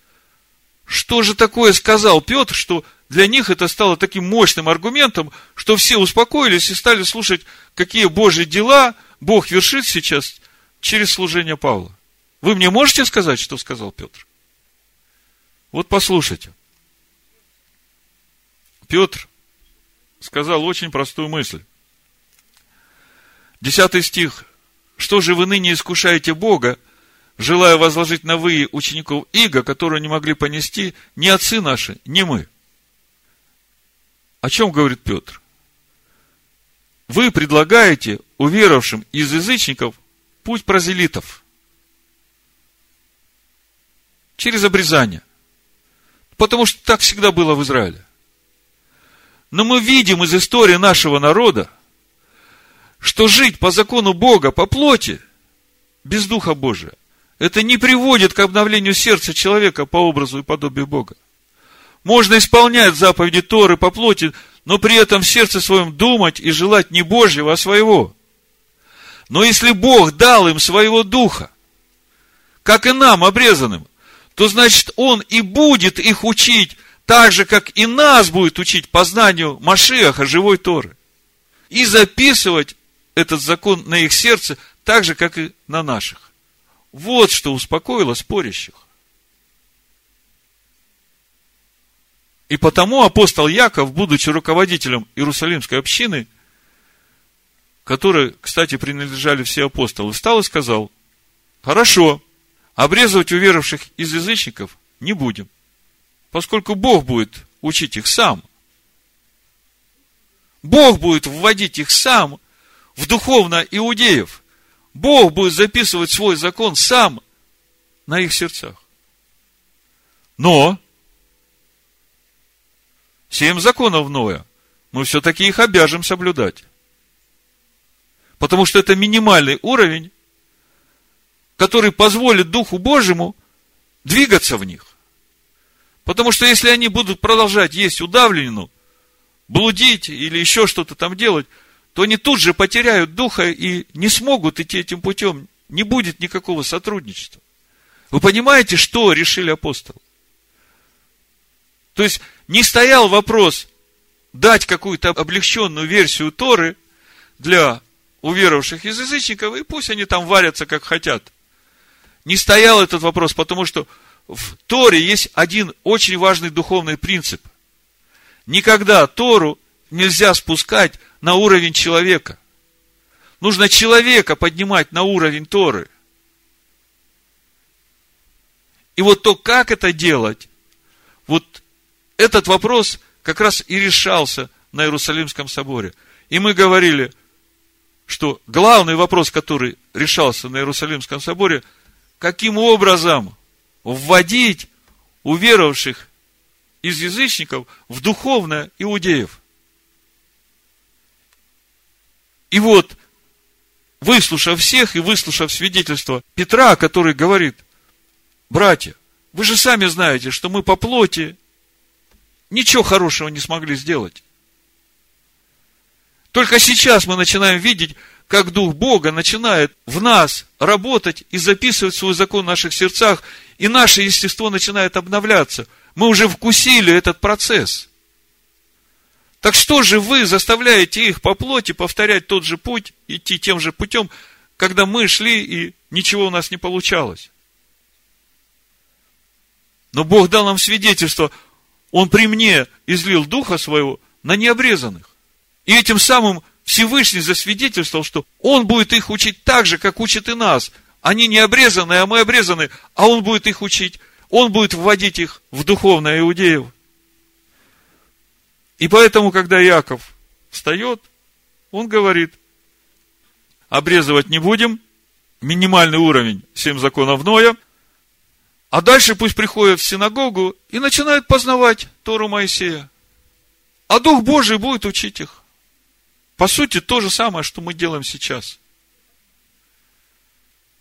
Что же такое сказал Петр, что для них это стало таким мощным аргументом, что все успокоились и стали слушать, какие Божьи дела Бог вершит сейчас через служение Павла. Вы мне можете сказать, что сказал Петр? Вот послушайте. Петр сказал очень простую мысль. Десятый стих. Что же вы ныне искушаете Бога, желая возложить на вы учеников Иго, которые не могли понести ни отцы наши, ни мы? О чем говорит Петр? Вы предлагаете уверовавшим из язычников путь прозелитов через обрезание. Потому что так всегда было в Израиле. Но мы видим из истории нашего народа, что жить по закону Бога, по плоти, без Духа Божия, это не приводит к обновлению сердца человека по образу и подобию Бога. Можно исполнять заповеди Торы по плоти, но при этом в сердце своем думать и желать не Божьего, а своего. Но если Бог дал им своего духа, как и нам, обрезанным, то значит Он и будет их учить так же, как и нас будет учить познанию Машиаха, живой Торы. И записывать этот закон на их сердце так же, как и на наших. Вот что успокоило спорящих. И потому апостол Яков, будучи руководителем Иерусалимской общины, которой, кстати, принадлежали все апостолы, встал и сказал, хорошо, обрезывать уверовавших из язычников не будем, поскольку Бог будет учить их сам. Бог будет вводить их сам в духовно иудеев. Бог будет записывать свой закон сам на их сердцах. Но семь законов Ноя, мы все-таки их обяжем соблюдать. Потому что это минимальный уровень, который позволит Духу Божьему двигаться в них. Потому что если они будут продолжать есть удавленную, блудить или еще что-то там делать, то они тут же потеряют духа и не смогут идти этим путем. Не будет никакого сотрудничества. Вы понимаете, что решили апостолы? То есть, не стоял вопрос дать какую-то облегченную версию Торы для уверовавших из язычников, и пусть они там варятся, как хотят. Не стоял этот вопрос, потому что в Торе есть один очень важный духовный принцип. Никогда Тору нельзя спускать на уровень человека. Нужно человека поднимать на уровень Торы. И вот то, как это делать, вот этот вопрос как раз и решался на Иерусалимском соборе. И мы говорили, что главный вопрос, который решался на Иерусалимском соборе, каким образом вводить уверовавших из язычников в духовное иудеев. И вот, выслушав всех и выслушав свидетельство Петра, который говорит, братья, вы же сами знаете, что мы по плоти ничего хорошего не смогли сделать. Только сейчас мы начинаем видеть, как Дух Бога начинает в нас работать и записывать свой закон в наших сердцах, и наше естество начинает обновляться. Мы уже вкусили этот процесс. Так что же вы заставляете их по плоти повторять тот же путь, идти тем же путем, когда мы шли и ничего у нас не получалось? Но Бог дал нам свидетельство, Он при мне излил Духа Своего на необрезанных. И этим самым Всевышний засвидетельствовал, что Он будет их учить так же, как учит и нас. Они не обрезаны, а мы обрезаны, а Он будет их учить. Он будет вводить их в духовное иудеев. И поэтому, когда Яков встает, он говорит, обрезывать не будем, минимальный уровень, семь законов Ноя, а дальше пусть приходят в синагогу и начинают познавать Тору Моисея. А Дух Божий будет учить их. По сути, то же самое, что мы делаем сейчас.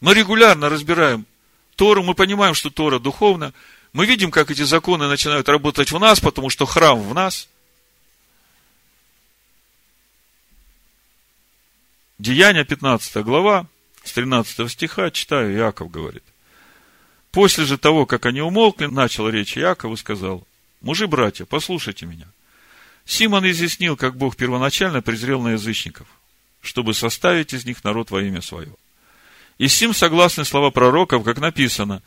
Мы регулярно разбираем Тору, мы понимаем, что Тора духовна. Мы видим, как эти законы начинают работать в нас, потому что храм в нас. Деяние 15 глава, с 13 стиха, читаю, Иаков говорит. После же того, как они умолкли, начал речь Иаков и сказал, мужи, братья, послушайте меня. Симон изъяснил, как Бог первоначально презрел на язычников, чтобы составить из них народ во имя свое. И с ним согласны слова пророков, как написано,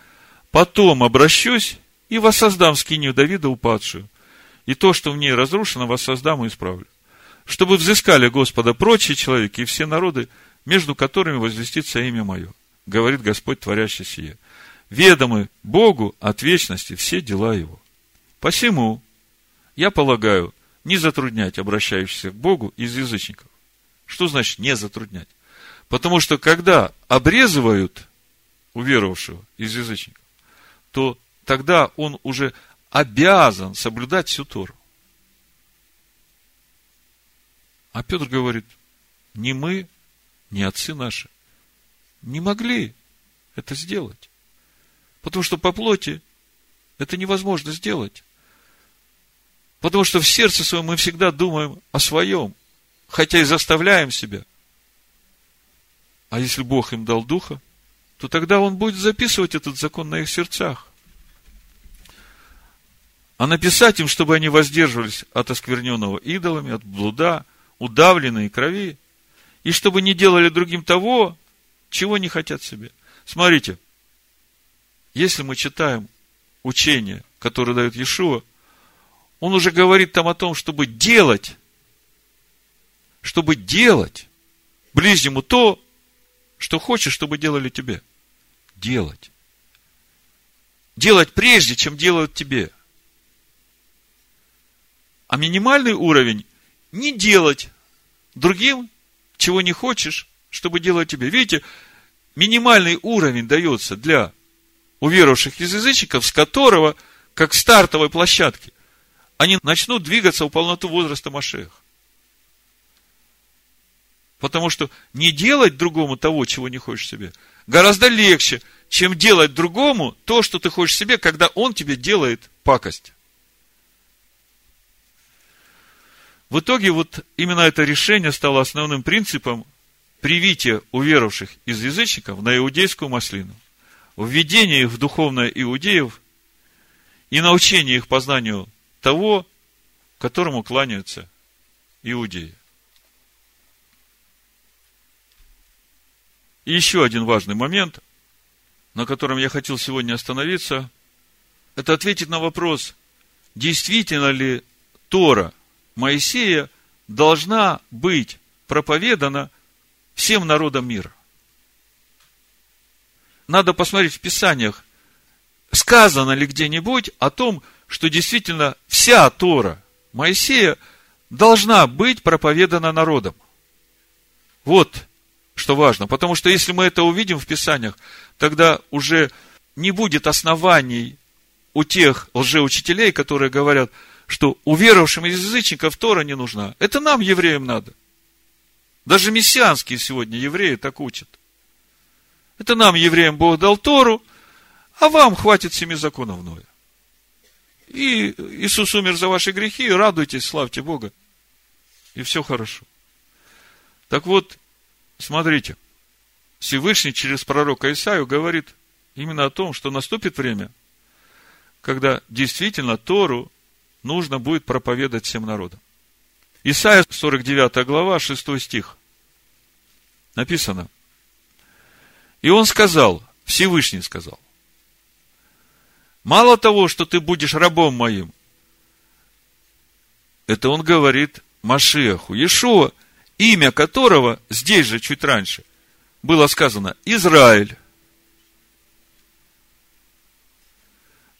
«Потом обращусь и воссоздам скинию Давида упадшую, и то, что в ней разрушено, воссоздам и исправлю, чтобы взыскали Господа прочие человеки и все народы, между которыми возвестится имя мое, говорит Господь, творящий сие. Ведомы Богу от вечности все дела Его. Посему, я полагаю, не затруднять обращающихся к Богу из язычников. Что значит не затруднять? Потому что когда обрезывают уверовавшего из язычников, то тогда он уже обязан соблюдать всю Тору. А Петр говорит, не мы, не отцы наши не могли это сделать. Потому что по плоти это невозможно сделать. Потому что в сердце своем мы всегда думаем о своем, хотя и заставляем себя. А если Бог им дал духа, то тогда Он будет записывать этот закон на их сердцах. А написать им, чтобы они воздерживались от оскверненного идолами, от блуда, удавленной крови, и чтобы не делали другим того, чего не хотят себе. Смотрите, если мы читаем учение, которое дает Иешуа, он уже говорит там о том, чтобы делать, чтобы делать ближнему то, что хочешь, чтобы делали тебе. Делать. Делать прежде, чем делают тебе. А минимальный уровень не делать другим, чего не хочешь, чтобы делать тебе. Видите, минимальный уровень дается для уверовавших из язычников, с которого, как стартовой площадки, они начнут двигаться в полноту возраста Машех. Потому что не делать другому того, чего не хочешь себе, гораздо легче, чем делать другому то, что ты хочешь себе, когда он тебе делает пакость. В итоге вот именно это решение стало основным принципом привития уверовавших из язычников на иудейскую маслину, введение их в духовное иудеев и научение их познанию того, которому кланяются иудеи. И еще один важный момент, на котором я хотел сегодня остановиться, это ответить на вопрос, действительно ли Тора Моисея должна быть проповедана всем народам мира. Надо посмотреть в Писаниях, сказано ли где-нибудь о том, что действительно вся Тора Моисея должна быть проповедана народом. Вот что важно. Потому что если мы это увидим в Писаниях, тогда уже не будет оснований у тех лжеучителей, которые говорят, что уверовавшим из язычников Тора не нужна. Это нам, евреям, надо. Даже мессианские сегодня евреи так учат. Это нам, евреям, Бог дал Тору, а вам хватит семи законов Ноя. И Иисус умер за ваши грехи, радуйтесь, славьте Бога. И все хорошо. Так вот, смотрите, Всевышний через пророка Исаию говорит именно о том, что наступит время, когда действительно Тору нужно будет проповедовать всем народам. Исайя 49 глава, 6 стих. Написано. И он сказал, Всевышний сказал, мало того, что ты будешь рабом моим, это он говорит Машеху, Иешуа, имя которого здесь же чуть раньше было сказано Израиль.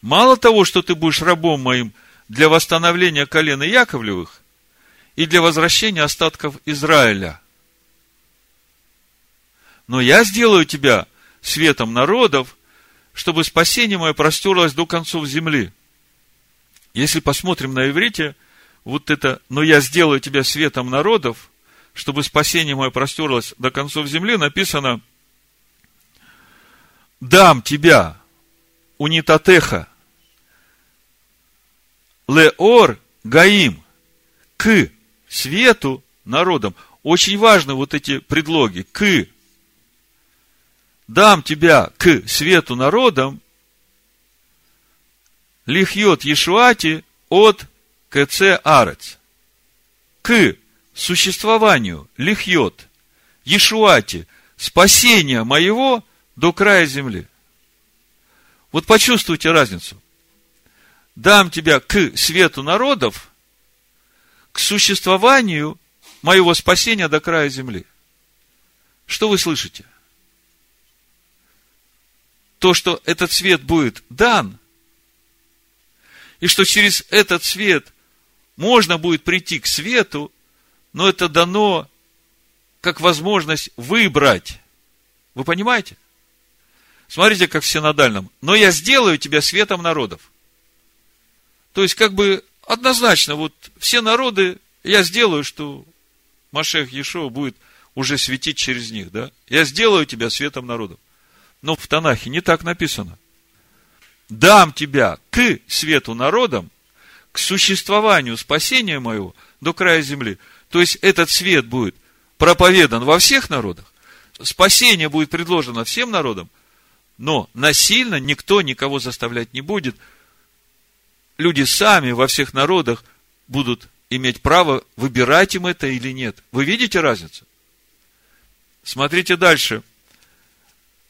Мало того, что ты будешь рабом моим для восстановления колена Яковлевых и для возвращения остатков Израиля. Но я сделаю тебя светом народов, чтобы спасение мое простерлось до концов земли. Если посмотрим на иврите, вот это «но я сделаю тебя светом народов», чтобы спасение мое простерлось до концов земли, написано дам тебя, унитатеха, леор гаим, к свету народам. Очень важны вот эти предлоги. К. Дам тебя к свету народам. Лихьет Ешуати от КЦ Арец. К существованию лихьет Ешуати спасения моего до края земли. Вот почувствуйте разницу. Дам тебя к свету народов, к существованию моего спасения до края земли. Что вы слышите? То, что этот свет будет дан, и что через этот свет можно будет прийти к свету, но это дано как возможность выбрать. Вы понимаете? Смотрите, как в синодальном. Но я сделаю тебя светом народов. То есть, как бы однозначно, вот все народы, я сделаю, что Машех Ешова будет уже светить через них, да? Я сделаю тебя светом народов. Но в Танахе не так написано. Дам тебя к свету народам, к существованию спасения моего до края земли. То есть, этот свет будет проповедан во всех народах, спасение будет предложено всем народам, но насильно никто никого заставлять не будет. Люди сами во всех народах будут иметь право выбирать им это или нет. Вы видите разницу? Смотрите дальше.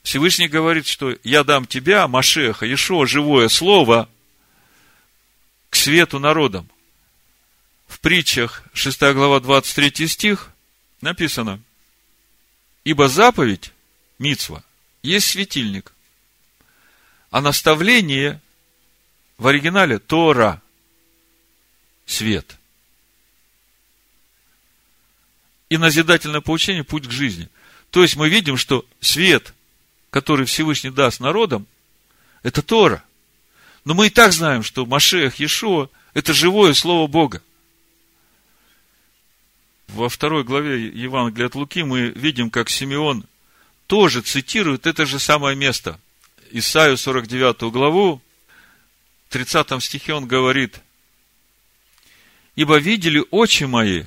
Всевышний говорит, что я дам тебя, Машеха, Ешо, живое слово, к свету народам. В притчах 6 глава 23 стих написано, ибо заповедь, Мицва, есть светильник, а наставление в оригинале Тора, свет – и назидательное поучение – путь к жизни. То есть мы видим, что свет, который Всевышний даст народам, это Тора. Но мы и так знаем, что Машех, Иешуа – это живое Слово Бога. Во второй главе Евангелия от Луки мы видим, как Симеон тоже цитирует это же самое место. Исаию 49 главу, в 30 стихе он говорит, «Ибо видели очи мои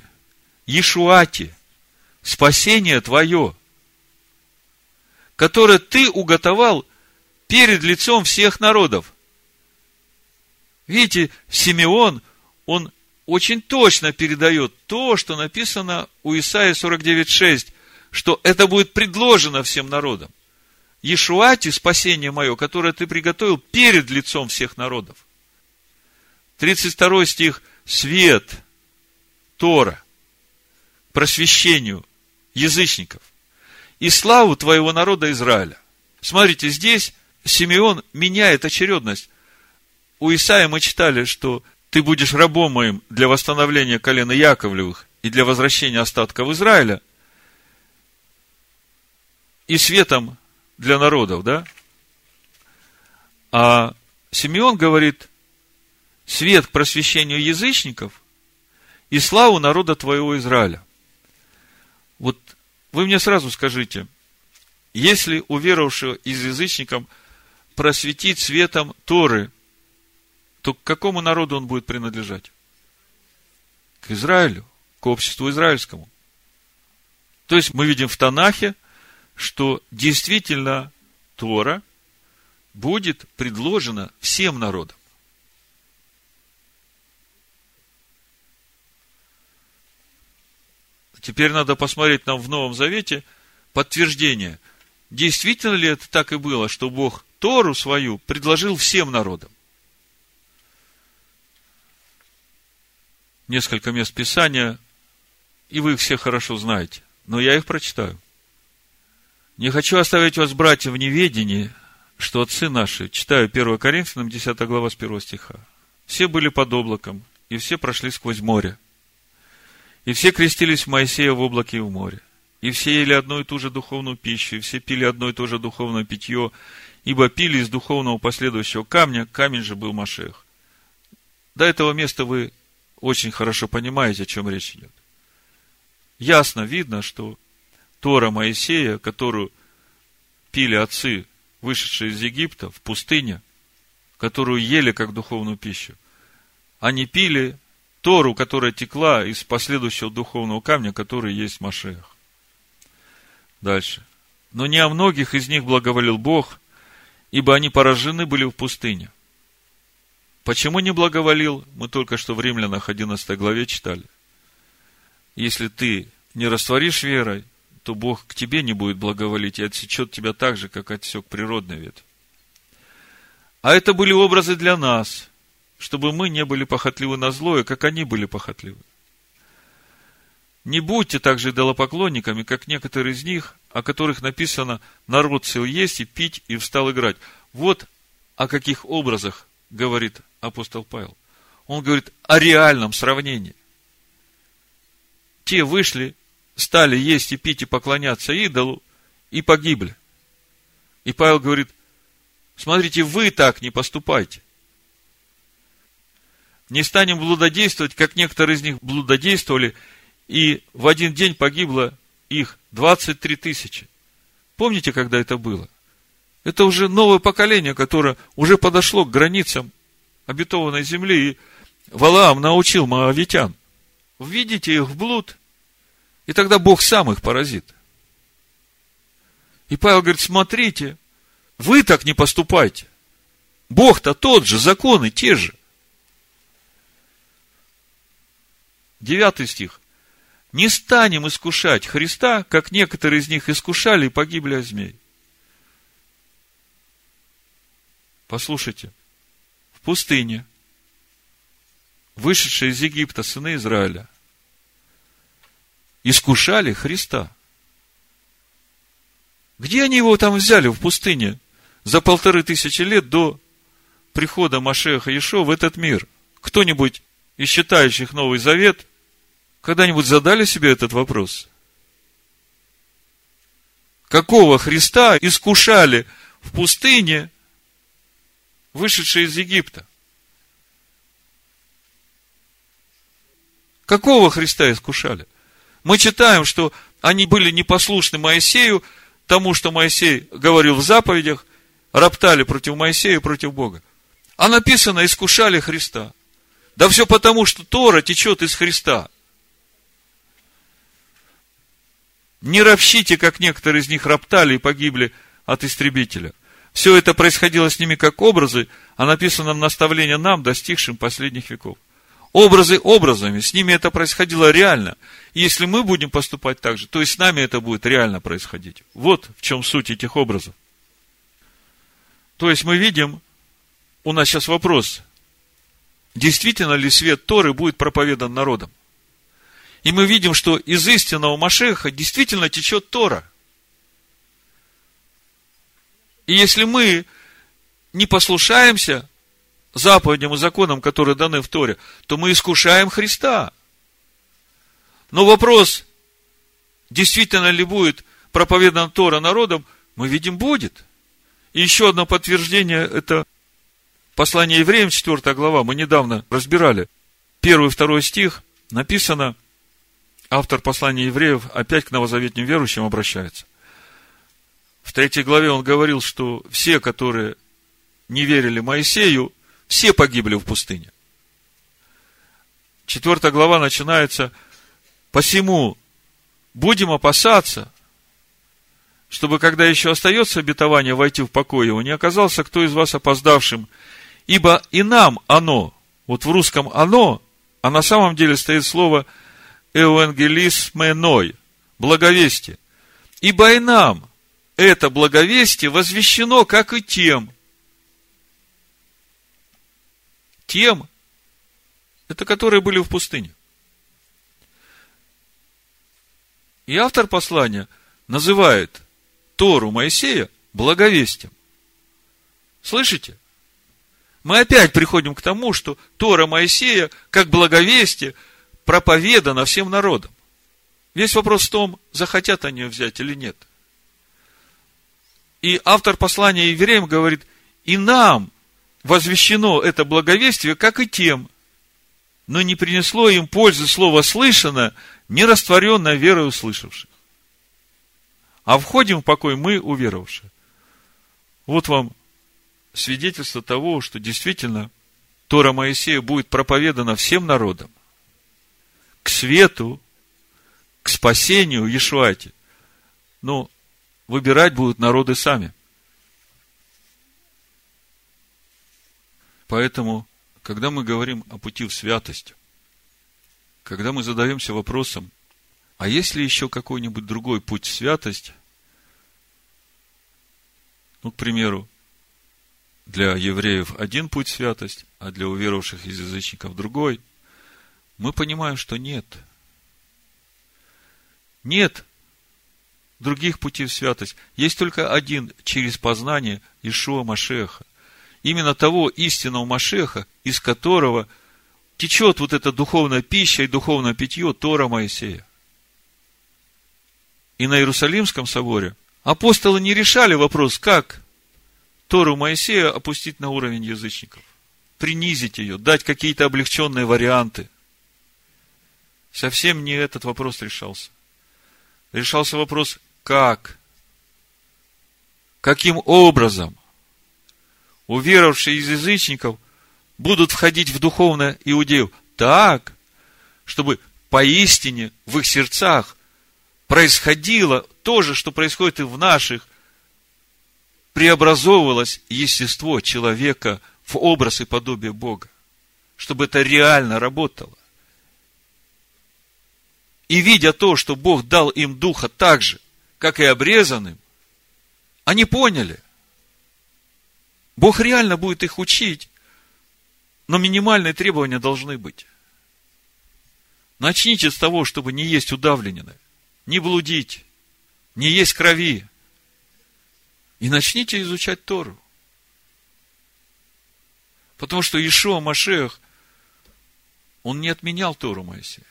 Ешуати, спасение твое, которое ты уготовал перед лицом всех народов. Видите, Симеон, он очень точно передает то, что написано у Исаия 49.6, что это будет предложено всем народам. Ешуати, спасение мое, которое ты приготовил перед лицом всех народов. 32 стих, свет, Тора – просвещению язычников и славу твоего народа Израиля. Смотрите, здесь Симеон меняет очередность. У Исаия мы читали, что ты будешь рабом моим для восстановления колена Яковлевых и для возвращения остатков Израиля и светом для народов, да? А Симеон говорит, свет к просвещению язычников и славу народа твоего Израиля. Вот вы мне сразу скажите, если уверовавшего из язычников просветить светом Торы, то к какому народу он будет принадлежать? К Израилю, к обществу израильскому. То есть мы видим в Танахе, что действительно Тора будет предложена всем народам. Теперь надо посмотреть нам в Новом Завете подтверждение. Действительно ли это так и было, что Бог Тору свою предложил всем народам? Несколько мест Писания, и вы их все хорошо знаете, но я их прочитаю. Не хочу оставить вас, братья, в неведении, что отцы наши, читаю 1 Коринфянам, 10 глава с 1 стиха, все были под облаком, и все прошли сквозь море – и все крестились в Моисея в облаке и в море. И все ели одну и ту же духовную пищу, и все пили одно и то же духовное питье, ибо пили из духовного последующего камня, камень же был Машех. До этого места вы очень хорошо понимаете, о чем речь идет. Ясно видно, что Тора Моисея, которую пили отцы вышедшие из Египта в пустыне, которую ели как духовную пищу, они пили Тору, которая текла из последующего духовного камня, который есть в Машеях. Дальше. Но не о многих из них благоволил Бог, ибо они поражены были в пустыне. Почему не благоволил, мы только что в Римлянах 11 главе читали. Если ты не растворишь верой, то Бог к тебе не будет благоволить и отсечет тебя так же, как отсек природный ветвь. А это были образы для нас, чтобы мы не были похотливы на злое, как они были похотливы. Не будьте также идолопоклонниками, как некоторые из них, о которых написано «народ сел есть и пить и встал играть». Вот о каких образах говорит апостол Павел. Он говорит о реальном сравнении. Те вышли, стали есть и пить и поклоняться идолу и погибли. И Павел говорит, смотрите, вы так не поступайте. Не станем блудодействовать, как некоторые из них блудодействовали, и в один день погибло их 23 тысячи. Помните, когда это было? Это уже новое поколение, которое уже подошло к границам обетованной земли, и Валаам научил моавитян. Введите их в блуд, и тогда Бог сам их поразит. И Павел говорит, смотрите, вы так не поступайте. Бог-то тот же, законы те же. Девятый стих. Не станем искушать Христа, как некоторые из них искушали и погибли от змей. Послушайте, пустыне, вышедшие из Египта сыны Израиля, искушали Христа. Где они его там взяли в пустыне за полторы тысячи лет до прихода Машеха Ишо в этот мир? Кто-нибудь из считающих Новый Завет когда-нибудь задали себе этот вопрос? Какого Христа искушали в пустыне, вышедшие из Египта? Какого Христа искушали? Мы читаем, что они были непослушны Моисею, тому, что Моисей говорил в заповедях, роптали против Моисея и против Бога. А написано, искушали Христа. Да все потому, что Тора течет из Христа. Не ропщите, как некоторые из них роптали и погибли от истребителя. Все это происходило с ними как образы, а написано наставление нам, достигшим последних веков. Образы образами, с ними это происходило реально. И если мы будем поступать так же, то и с нами это будет реально происходить. Вот в чем суть этих образов. То есть мы видим, у нас сейчас вопрос, действительно ли свет Торы будет проповедан народом? И мы видим, что из истинного Машеха действительно течет Тора. И если мы не послушаемся заповедям и законам, которые даны в Торе, то мы искушаем Христа. Но вопрос, действительно ли будет проповедан Тора народом, мы видим, будет. И еще одно подтверждение, это послание евреям, 4 глава, мы недавно разбирали. Первый второй стих написано – автор послания евреев опять к новозаветним верующим обращается. В третьей главе он говорил, что все, которые не верили Моисею, все погибли в пустыне. Четвертая глава начинается, посему будем опасаться, чтобы, когда еще остается обетование войти в покой его, не оказался кто из вас опоздавшим, ибо и нам оно, вот в русском оно, а на самом деле стоит слово – евангелисменой, благовестие. Ибо и нам это благовестие возвещено, как и тем. Тем, это которые были в пустыне. И автор послания называет Тору Моисея благовестием. Слышите? Мы опять приходим к тому, что Тора Моисея, как благовестие, проповедана всем народам. Весь вопрос в том, захотят они ее взять или нет. И автор послания евреям говорит, и нам возвещено это благовестие, как и тем, но не принесло им пользы слово слышано, не растворенное верой услышавших. А входим в покой мы, уверовавшие. Вот вам свидетельство того, что действительно Тора Моисея будет проповедана всем народам. К свету, к спасению Ешуате. Но выбирать будут народы сами. Поэтому, когда мы говорим о пути в святость, когда мы задаемся вопросом, а есть ли еще какой-нибудь другой путь в святость, ну, к примеру, для евреев один путь святость, а для уверовавших из язычников другой, мы понимаем, что нет. Нет других путей в святость. Есть только один через познание Ишуа Машеха. Именно того истинного Машеха, из которого течет вот эта духовная пища и духовное питье Тора Моисея. И на Иерусалимском соборе апостолы не решали вопрос, как Тору Моисея опустить на уровень язычников, принизить ее, дать какие-то облегченные варианты. Совсем не этот вопрос решался. Решался вопрос, как? Каким образом уверовавшие из язычников будут входить в духовное иудею так, чтобы поистине в их сердцах происходило то же, что происходит и в наших, преобразовывалось естество человека в образ и подобие Бога, чтобы это реально работало. И видя то, что Бог дал им духа так же, как и обрезанным, они поняли. Бог реально будет их учить, но минимальные требования должны быть. Начните с того, чтобы не есть удавленное, не блудить, не есть крови. И начните изучать Тору. Потому что Ишуа Машех, он не отменял Тору Моисея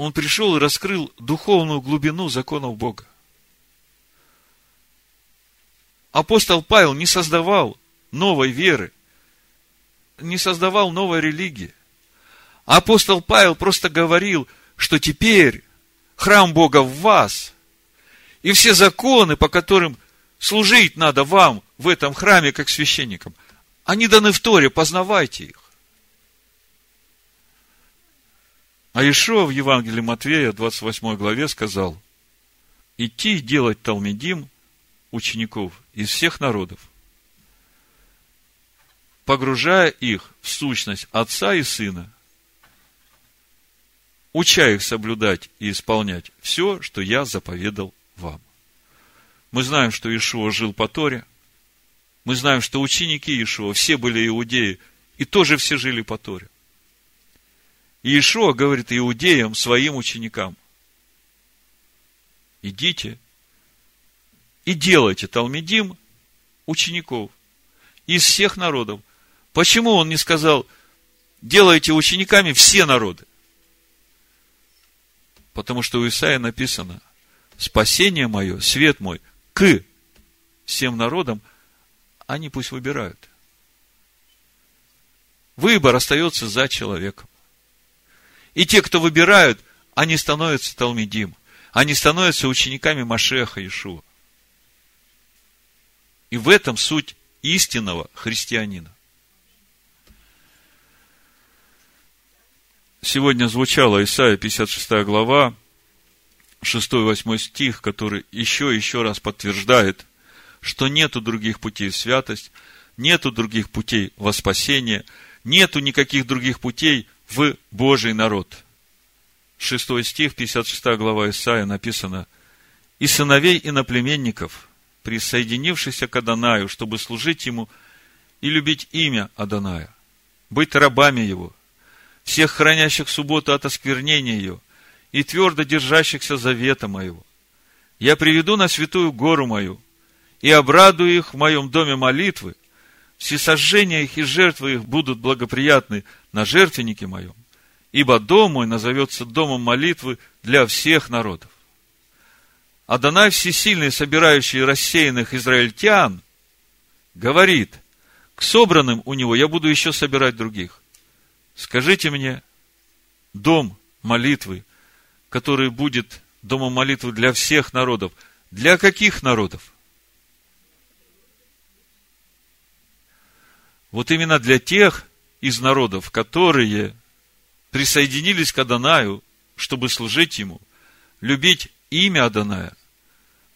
он пришел и раскрыл духовную глубину законов Бога. Апостол Павел не создавал новой веры, не создавал новой религии. Апостол Павел просто говорил, что теперь храм Бога в вас, и все законы, по которым служить надо вам в этом храме, как священникам, они даны в Торе, познавайте их. А Ишуа в Евангелии Матвея, 28 главе, сказал, идти и делать Талмедим, учеников из всех народов, погружая их в сущность Отца и Сына, уча их соблюдать и исполнять все, что я заповедал вам. Мы знаем, что Ишуа жил по Торе. Мы знаем, что ученики Ишуа все были иудеи, и тоже все жили по Торе. Иешуа говорит иудеям, своим ученикам, идите и делайте Талмедим учеников из всех народов. Почему он не сказал, делайте учениками все народы? Потому что у Исаия написано, спасение мое, свет мой, к всем народам, они пусть выбирают. Выбор остается за человеком. И те, кто выбирают, они становятся Талмидим. Они становятся учениками Машеха Ишуа. И в этом суть истинного христианина. Сегодня звучала Исаия 56 глава, 6-8 стих, который еще и еще раз подтверждает, что нету других путей в святость, нету других путей во спасение, нету никаких других путей в Божий народ. Шестой стих, 56 глава Исаия написано, «И сыновей иноплеменников, присоединившихся к Адонаю, чтобы служить ему и любить имя Адоная, быть рабами его, всех хранящих субботу от осквернения ее и твердо держащихся завета моего. Я приведу на святую гору мою и обрадую их в моем доме молитвы, всесожжения их и жертвы их будут благоприятны на жертвеннике моем, ибо дом мой назовется домом молитвы для всех народов. Адонай Всесильный, собирающий рассеянных израильтян, говорит, к собранным у него я буду еще собирать других. Скажите мне, дом молитвы, который будет домом молитвы для всех народов, для каких народов? Вот именно для тех из народов, которые присоединились к Адонаю, чтобы служить Ему, любить имя Адоная,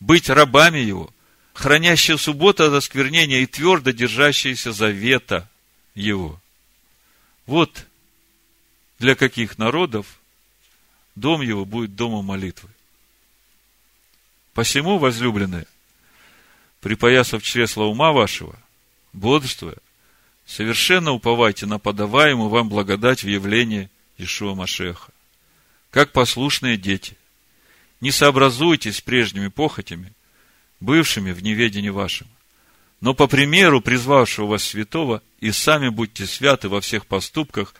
быть рабами Его, хранящие субботу от осквернения и твердо держащиеся завета Его. Вот для каких народов дом Его будет домом молитвы. Посему, возлюбленные, припоясав чресла ума вашего, бодрствуя, совершенно уповайте на подаваемую вам благодать в явлении Ишуа Машеха. Как послушные дети, не сообразуйтесь с прежними похотями, бывшими в неведении вашем, но по примеру призвавшего вас святого, и сами будьте святы во всех поступках,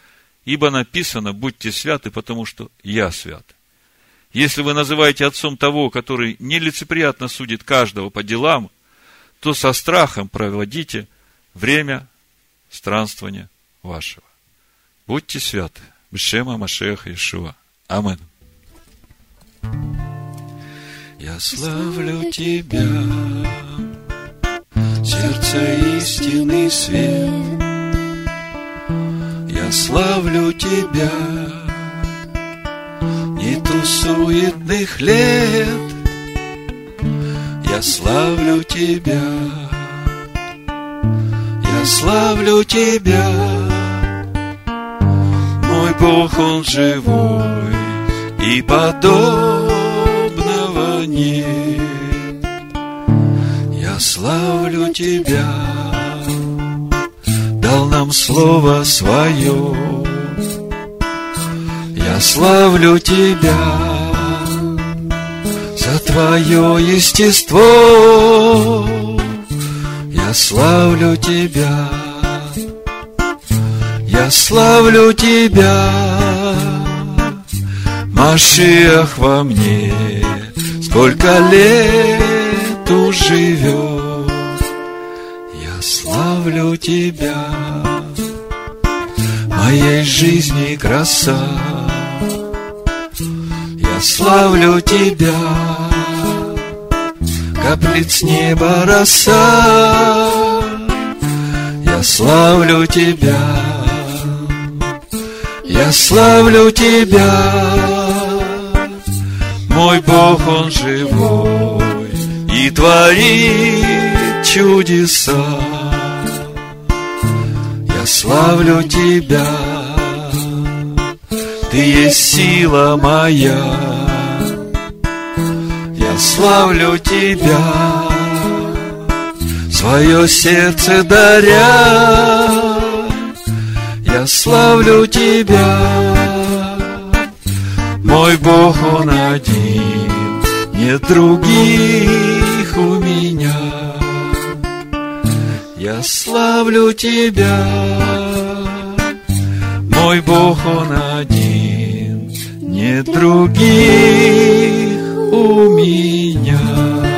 ибо написано, будьте святы, потому что я свят. Если вы называете отцом того, который нелицеприятно судит каждого по делам, то со страхом проводите время странствования вашего. Будьте святы. Бешема Машеха Ишуа. Амин. Я славлю Тебя, сердце истинный свет. Я славлю Тебя, нету суетных лет. Я славлю Тебя, славлю Тебя, мой Бог, Он живой, и подобного нет. Я славлю Тебя, дал нам Слово Свое, я славлю Тебя за Твое естество. Славлю Тебя, я славлю Тебя, Машиах во мне, сколько лет уживет. Я славлю Тебя, моей жизни краса. Я славлю Тебя, каплет с неба роса. Я славлю Тебя, я славлю Тебя, мой Бог, Он живой и творит чудеса. Я славлю Тебя, Ты есть сила моя. Я славлю Тебя, свое сердце даря. Я славлю Тебя, мой Бог, Он один, нет других у меня. Я славлю Тебя, мой Бог, Он один, нет других humilhar.